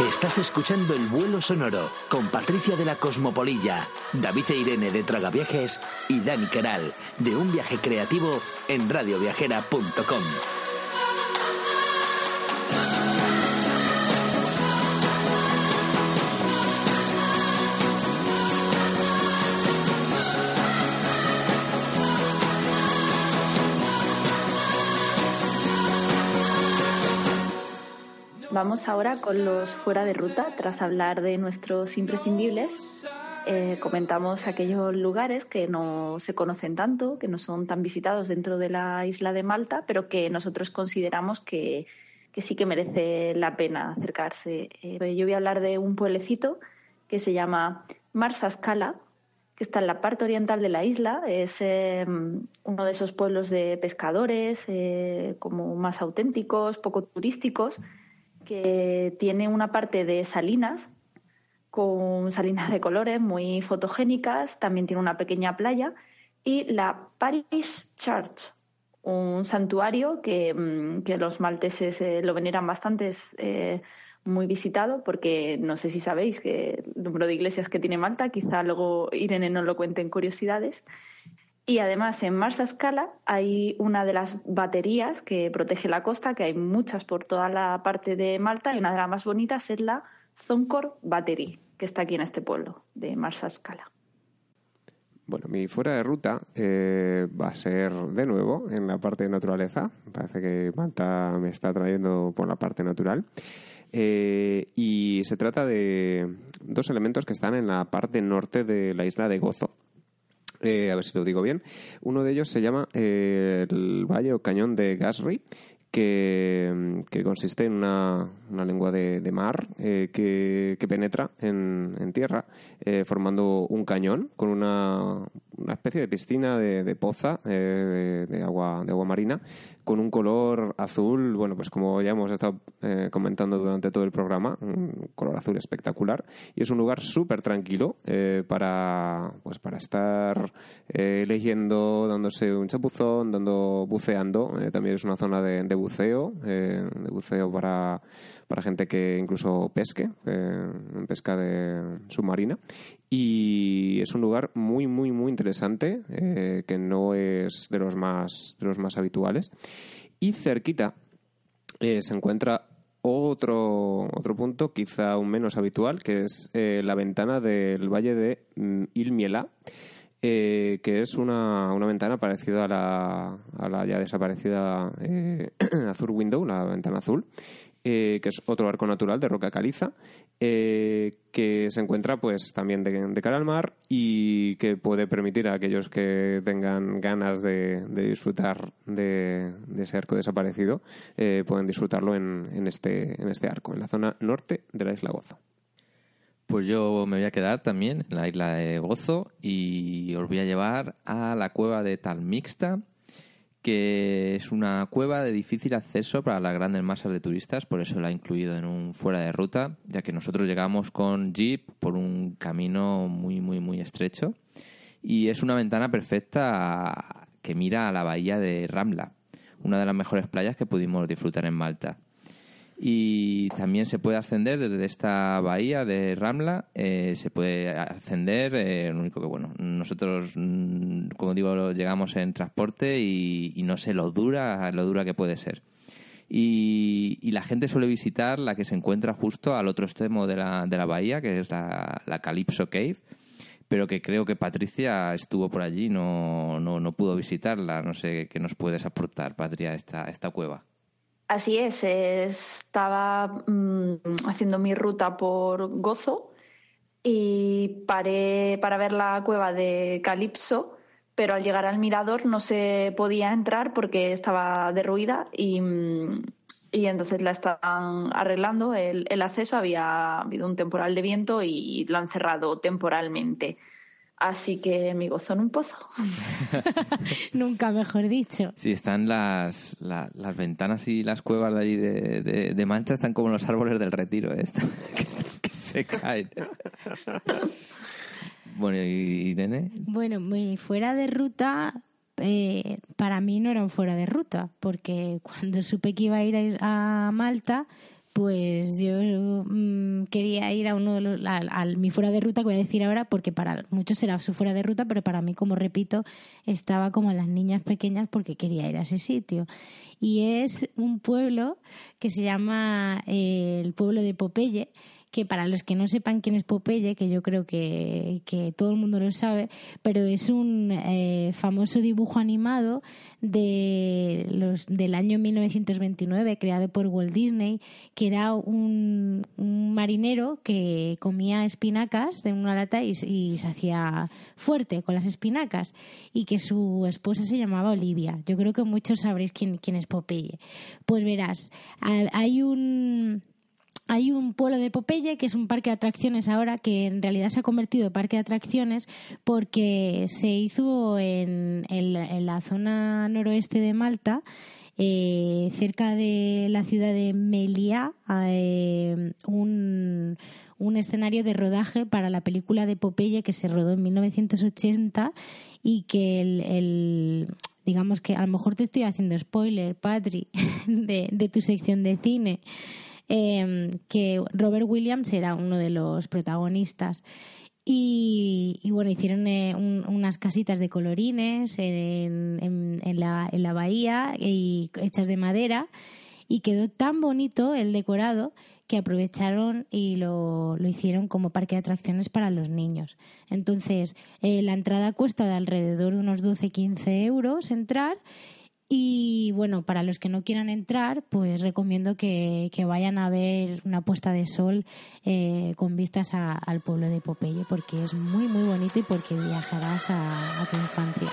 Estás escuchando El Vuelo Sonoro con Patricia de la Cosmopolilla, David e Irene de Tragaviajes y Dani Queral de Un Viaje Creativo en radioviajera.com. Vamos ahora con los fuera de ruta. Tras hablar de nuestros imprescindibles, eh, comentamos aquellos lugares que no se conocen tanto, que no son tan visitados dentro de la isla de Malta, pero que nosotros consideramos que, sí que merece la pena acercarse. Eh, yo voy a hablar de un pueblecito que se llama Marsascala, que está en la parte oriental de la isla. Es eh, uno de esos pueblos de pescadores, como más auténticos, poco turísticos que tiene una parte de salinas, con salinas de colores muy fotogénicas, también tiene una pequeña playa, y la Parish Church, un santuario que, mm, los malteses eh, lo veneran bastante, es eh, muy visitado, porque no sé si sabéis que el número de iglesias que tiene Malta, quizá luego Irene nos lo cuente en curiosidades. Y además en Mars Escala hay una de las baterías que protege la costa, que hay muchas por toda la parte de Malta, y una de las más bonitas es la Zoncor Battery, que está aquí en este pueblo de Mars Escala. Bueno, mi fuera de ruta eh, va a ser de nuevo en la parte de naturaleza. Parece que Malta me está trayendo por la parte natural. Eh, y se trata de dos elementos que están en la parte norte de la isla de Gozo. Eh, a ver si lo digo bien. Uno de ellos se llama eh, el Valle o Cañón de Gasry, que, consiste en una, lengua de, mar eh, que, penetra en, tierra, formando un cañón con una, especie de piscina de, poza de, agua, de agua marina con un color azul, bueno, pues como ya hemos estado eh, comentando durante todo el programa, un color azul espectacular. Y es un lugar súper tranquilo eh, para, pues para estar eh, leyendo, dándose un chapuzón, dando, buceando. también es una zona de, de buceo, de buceo para, para gente que incluso pesque, pesca de submarina. Y es un lugar muy, muy, muy interesante, que no es de los más, de los más habituales. Y cerquita eh, se encuentra otro, otro punto, quizá aún menos habitual, que es eh, la ventana del valle de mm, Ilmiela, eh, que es una, una, ventana parecida a la, a la ya desaparecida Azul Window, la ventana azul, que es otro arco natural de roca caliza eh, que se encuentra pues también de, cara al mar y que puede permitir a aquellos que tengan ganas de, disfrutar de, ese arco desaparecido eh, pueden disfrutarlo en, este, en este arco, en la zona norte de la isla Gozo. Pues yo me voy a quedar también en la isla de Gozo y os voy a llevar a la cueva de Talmixta, que es una cueva de difícil acceso para las grandes masas de turistas, por eso la he incluido en un fuera de ruta, ya que nosotros llegamos con jeep por un camino muy, muy, muy estrecho. Y es una ventana perfecta que mira a la bahía de Ramla, una de las mejores playas que pudimos disfrutar en Malta y también se puede ascender desde esta bahía de Ramla, eh, se puede ascender, eh, lo único que bueno, nosotros mm, como digo llegamos en transporte y, no sé lo dura, lo dura que puede ser. Y, la gente suele visitar la que se encuentra justo al otro extremo de la, de la bahía, que es la, la Calypso Cave, pero que creo que Patricia estuvo por allí, no, no, no pudo visitarla. No sé qué nos puedes aportar, Patria, esta, esta cueva. Así es, estaba mm, haciendo mi ruta por Gozo y paré para ver la cueva de Calipso, pero al llegar al mirador no se podía entrar porque estaba derruida y, mm, entonces la estaban arreglando el, el acceso. Había habido un temporal de viento y lo han cerrado temporalmente. Así que mi gozo en un pozo. Nunca mejor dicho. Sí, están las, las ventanas y las cuevas de allí de, de, Mancha, están como los árboles del retiro, ¿eh? que, se caen. bueno, ¿y Irene? Bueno, fuera de ruta, eh, para mí no era un fuera de ruta, porque cuando supe que iba a ir a Malta, pues yo mm, quería ir a uno de los, mi fuera de ruta que voy a decir ahora porque para muchos era su fuera de ruta pero para mí como repito estaba como las niñas pequeñas porque quería ir a ese sitio. Y es un pueblo que se llama eh, el pueblo de Popeye que para los que no sepan quién es Popeye, que yo creo que, todo el mundo lo sabe, pero es un eh, famoso dibujo animado de los, del año 1929, creado por Walt Disney, que era un, marinero que comía espinacas de una lata y, se hacía fuerte con las espinacas, y que su esposa se llamaba Olivia. Yo creo que muchos sabréis quién, quién es Popeye. Pues verás, hay un hay un pueblo de Popeye que es un parque de atracciones ahora que en realidad se ha convertido en parque de atracciones porque se hizo en, la zona noroeste de Malta eh, cerca de la ciudad de Meliá eh, un, escenario de rodaje para la película de Popeye que se rodó en 1980 y que el, digamos que a lo mejor te estoy haciendo spoiler, Patri, de tu sección de cine. Em, que Robert Williams era uno de los protagonistas. Y, bueno, hicieron eh, unas casitas de colorines en, en, la, en la bahía y hechas de madera y quedó tan bonito el decorado que aprovecharon y lo, lo, hicieron como parque de atracciones para los niños. Entonces, eh, la entrada cuesta de alrededor de unos 12-15 euros entrar y bueno, para los que no quieran entrar, pues recomiendo que, vayan a ver una puesta de sol eh, con vistas al pueblo de Popeye, porque es muy, muy bonito y porque viajarás a, a tu infancia.